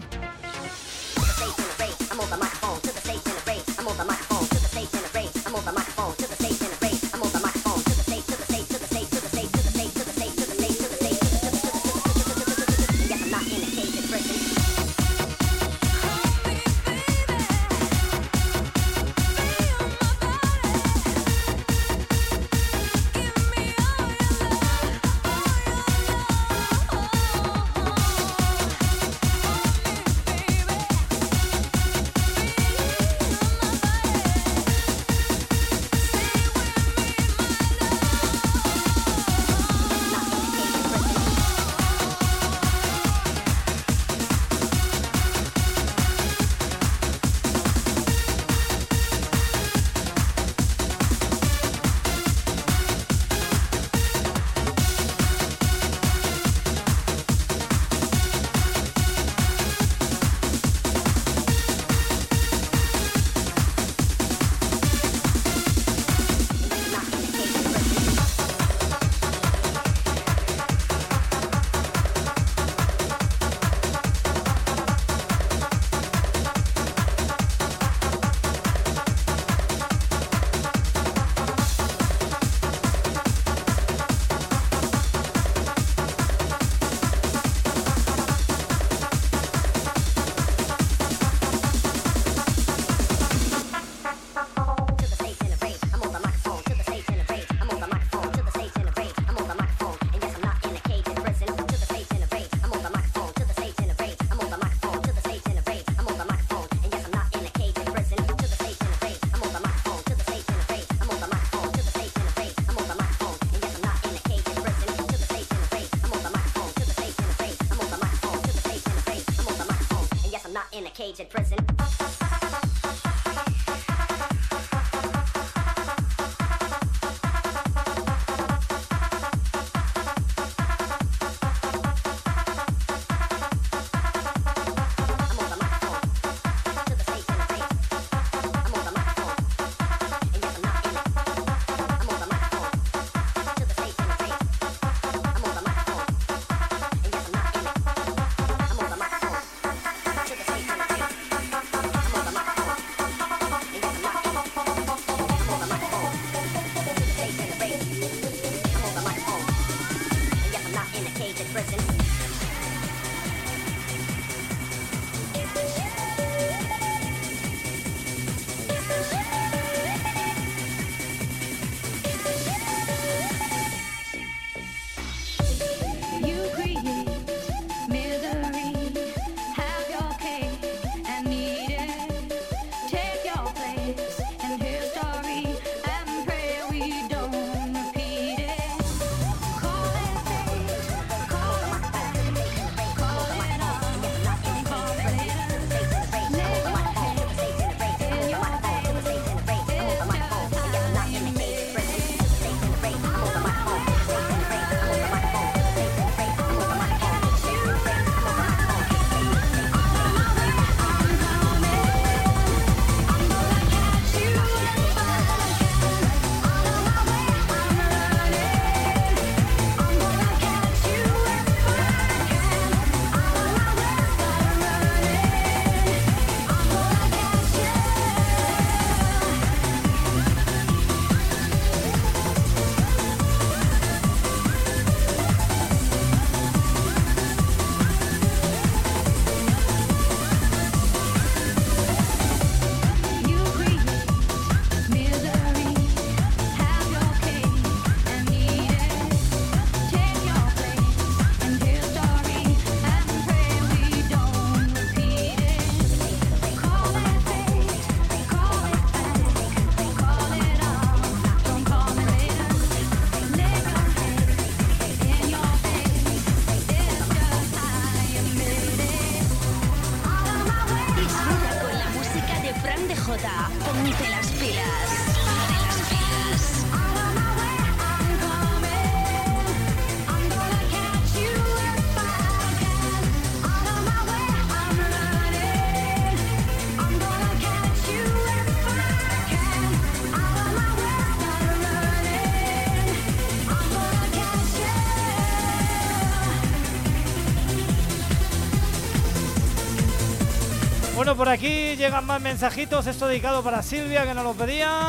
Por aquí llegan más mensajitos. Esto dedicado para Silvia, que nos lo pedía.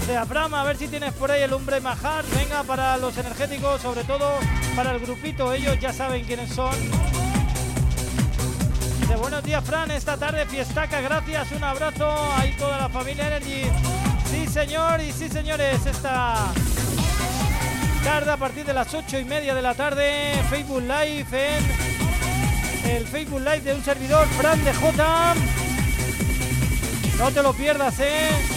Dice Abraham, a ver si tienes por ahí el Umbre Majar. Venga, para los energéticos, sobre todo para el grupito. Ellos ya saben quiénes son. Dice, buenos días, Fran. Esta tarde fiestaca, gracias. Un abrazo. Ahí toda la familia Energy. Sí, señor, y sí, señores. Esta tarde a partir de las ocho y media de la tarde. Facebook Live en el Facebook Live de un servidor, Fran de J. No te lo pierdas, eh.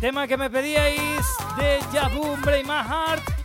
Tema que me pedíais de Jaboom Break My Heart.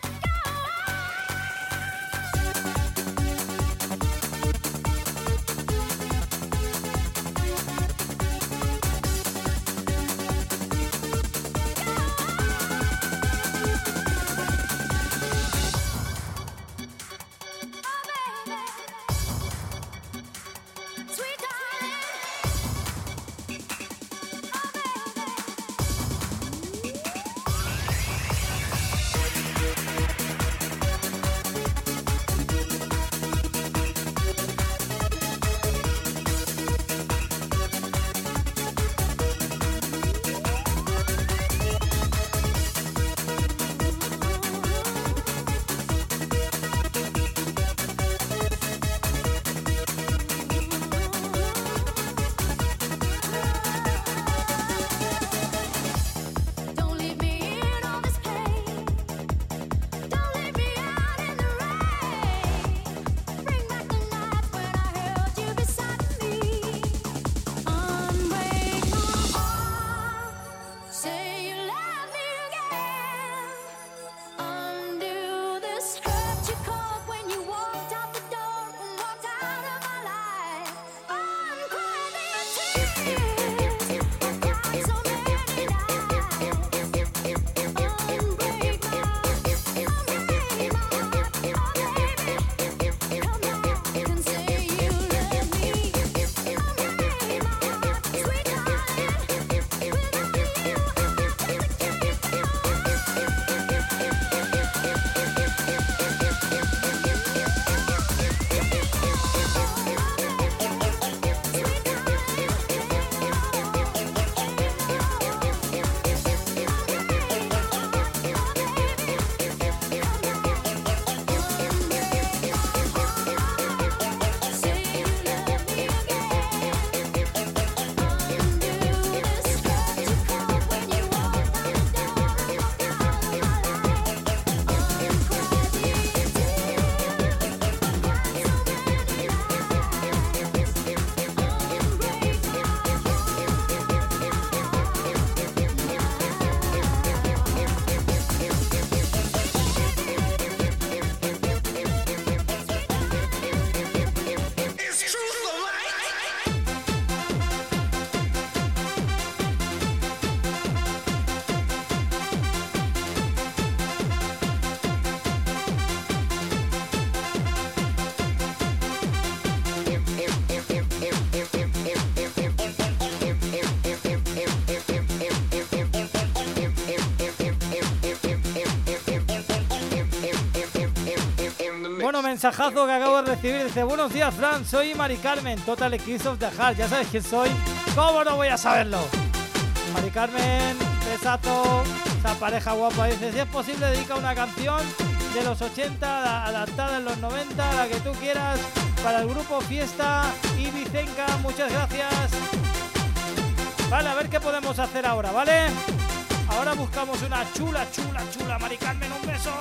Mensajazo que acabo de recibir. Dice, buenos días, Fran. Soy Mari Carmen, Total Eclipse of the Heart. Ya sabes quién soy. ¿Cómo no voy a saberlo? Mari Carmen, besazo. Esa pareja guapa. Dice, si es posible, dedica una canción de los 80, la- adaptada en los 90, la que tú quieras, para el grupo Fiesta y Vicenca. Muchas gracias. Vale, a ver qué podemos hacer ahora, ¿vale? Ahora buscamos una chula, chula, chula. Mari Carmen, un beso.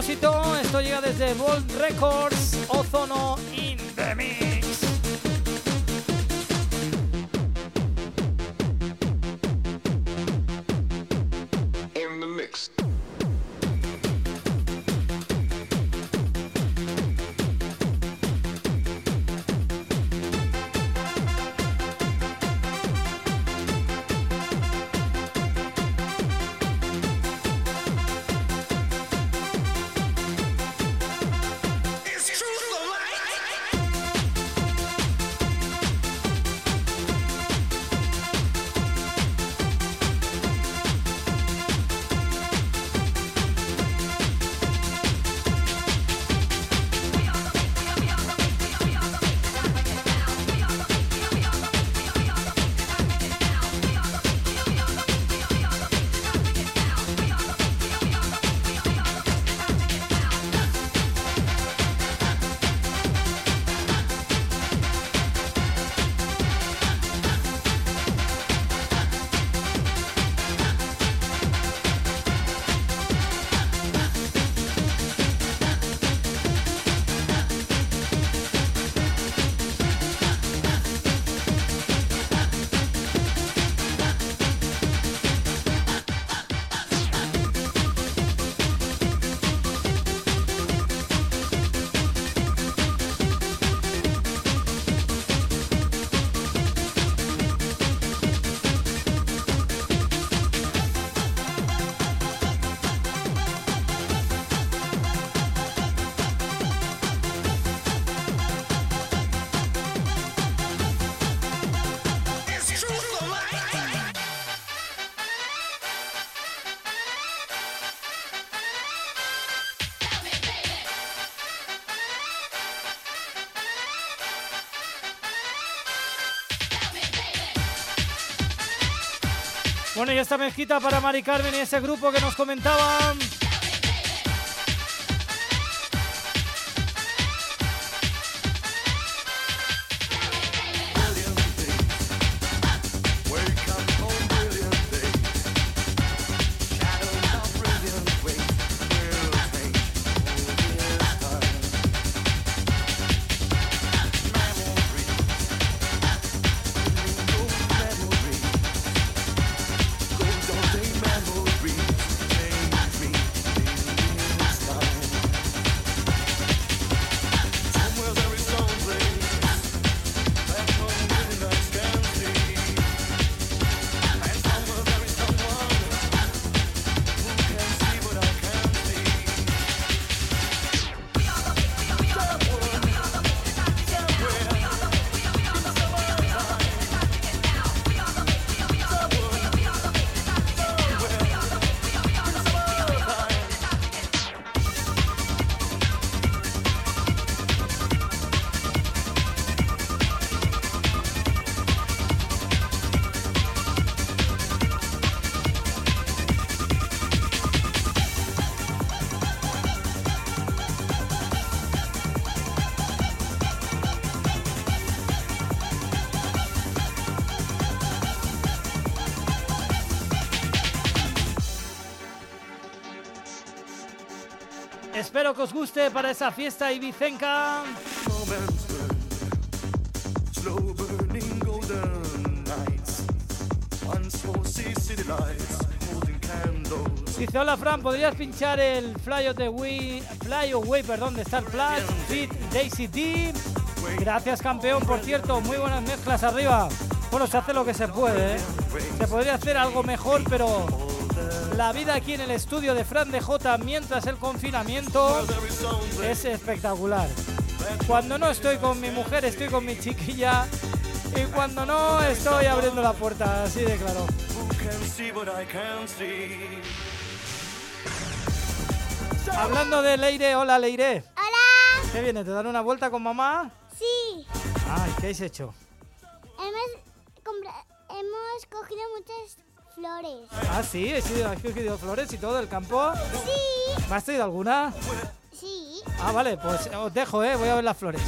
Esto llega desde Bold Records, Ozono Bueno, y esta mezquita para Mari Carmen y ese grupo que nos comentaban. Espero que os guste para esa fiesta ibicenca. Dice, hola Fran, ¿podrías pinchar el Fly Away, Fly Away perdón, de Star Plus, Fit Daisy D? Gracias campeón, por cierto, muy buenas mezclas arriba. Bueno, se hace lo que se puede, ¿eh? Se podría hacer algo mejor, pero La vida aquí en el estudio de Fran de J mientras el confinamiento es espectacular. Cuando no estoy con mi mujer, estoy con mi chiquilla. Y cuando no, estoy abriendo la puerta, así de claro. Hablando de Leire, hola Leire.
Hola.
¿Qué viene? ¿Te dan una vuelta con mamá?
Sí.
Ay, ¿qué habéis hecho?
Hemos cogido muchas flores.
Ah, sí, he sido, has cogido flores y todo del campo.
Sí.
¿Me has traído alguna?
Sí.
Ah, vale, pues os dejo, ¿eh? Voy a ver las flores.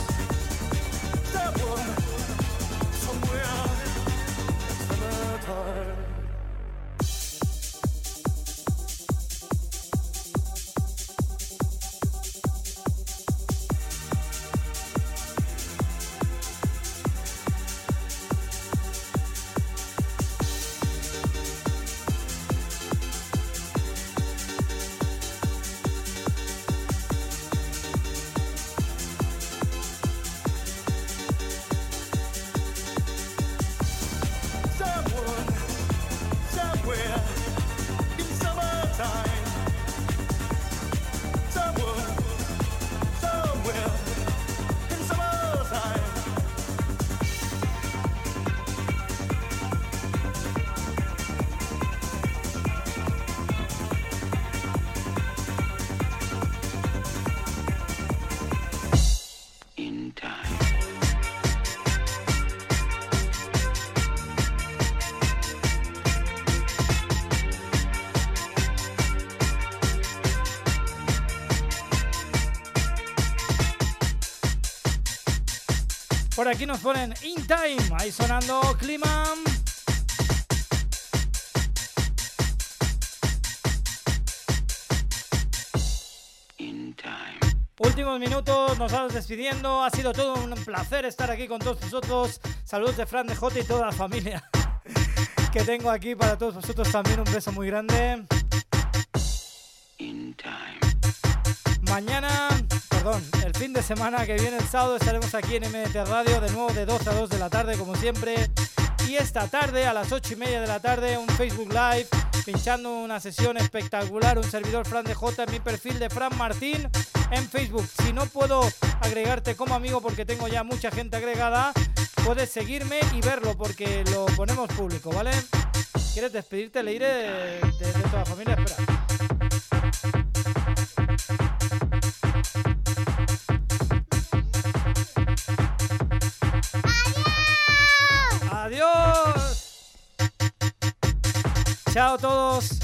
Por aquí nos ponen In Time, ahí sonando clima. Últimos minutos, nos vamos despidiendo. Ha sido todo un placer estar aquí con todos vosotros. Saludos de Fran de J y toda la familia que tengo aquí para todos vosotros también. Un beso muy grande.
In time.
Mañana, perdón, el fin de semana que viene, el sábado, estaremos aquí en MDT Radio de nuevo de 2 a 2 de la tarde, como siempre. Y esta tarde, a las 8 y media de la tarde, un Facebook Live, pinchando una sesión espectacular, un servidor Fran de J en mi perfil de Fran Martín en Facebook. Si no puedo agregarte como amigo porque tengo ya mucha gente agregada, puedes seguirme y verlo porque lo ponemos público, ¿vale? ¿Quieres despedirte, Leire, de, de- de toda la familia? Espera. Chao todos.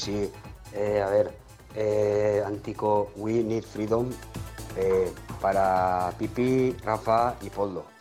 Gemesi. Eh, a ver, eh, Antico We Need Freedom eh, para Pipi, Rafa y Poldo.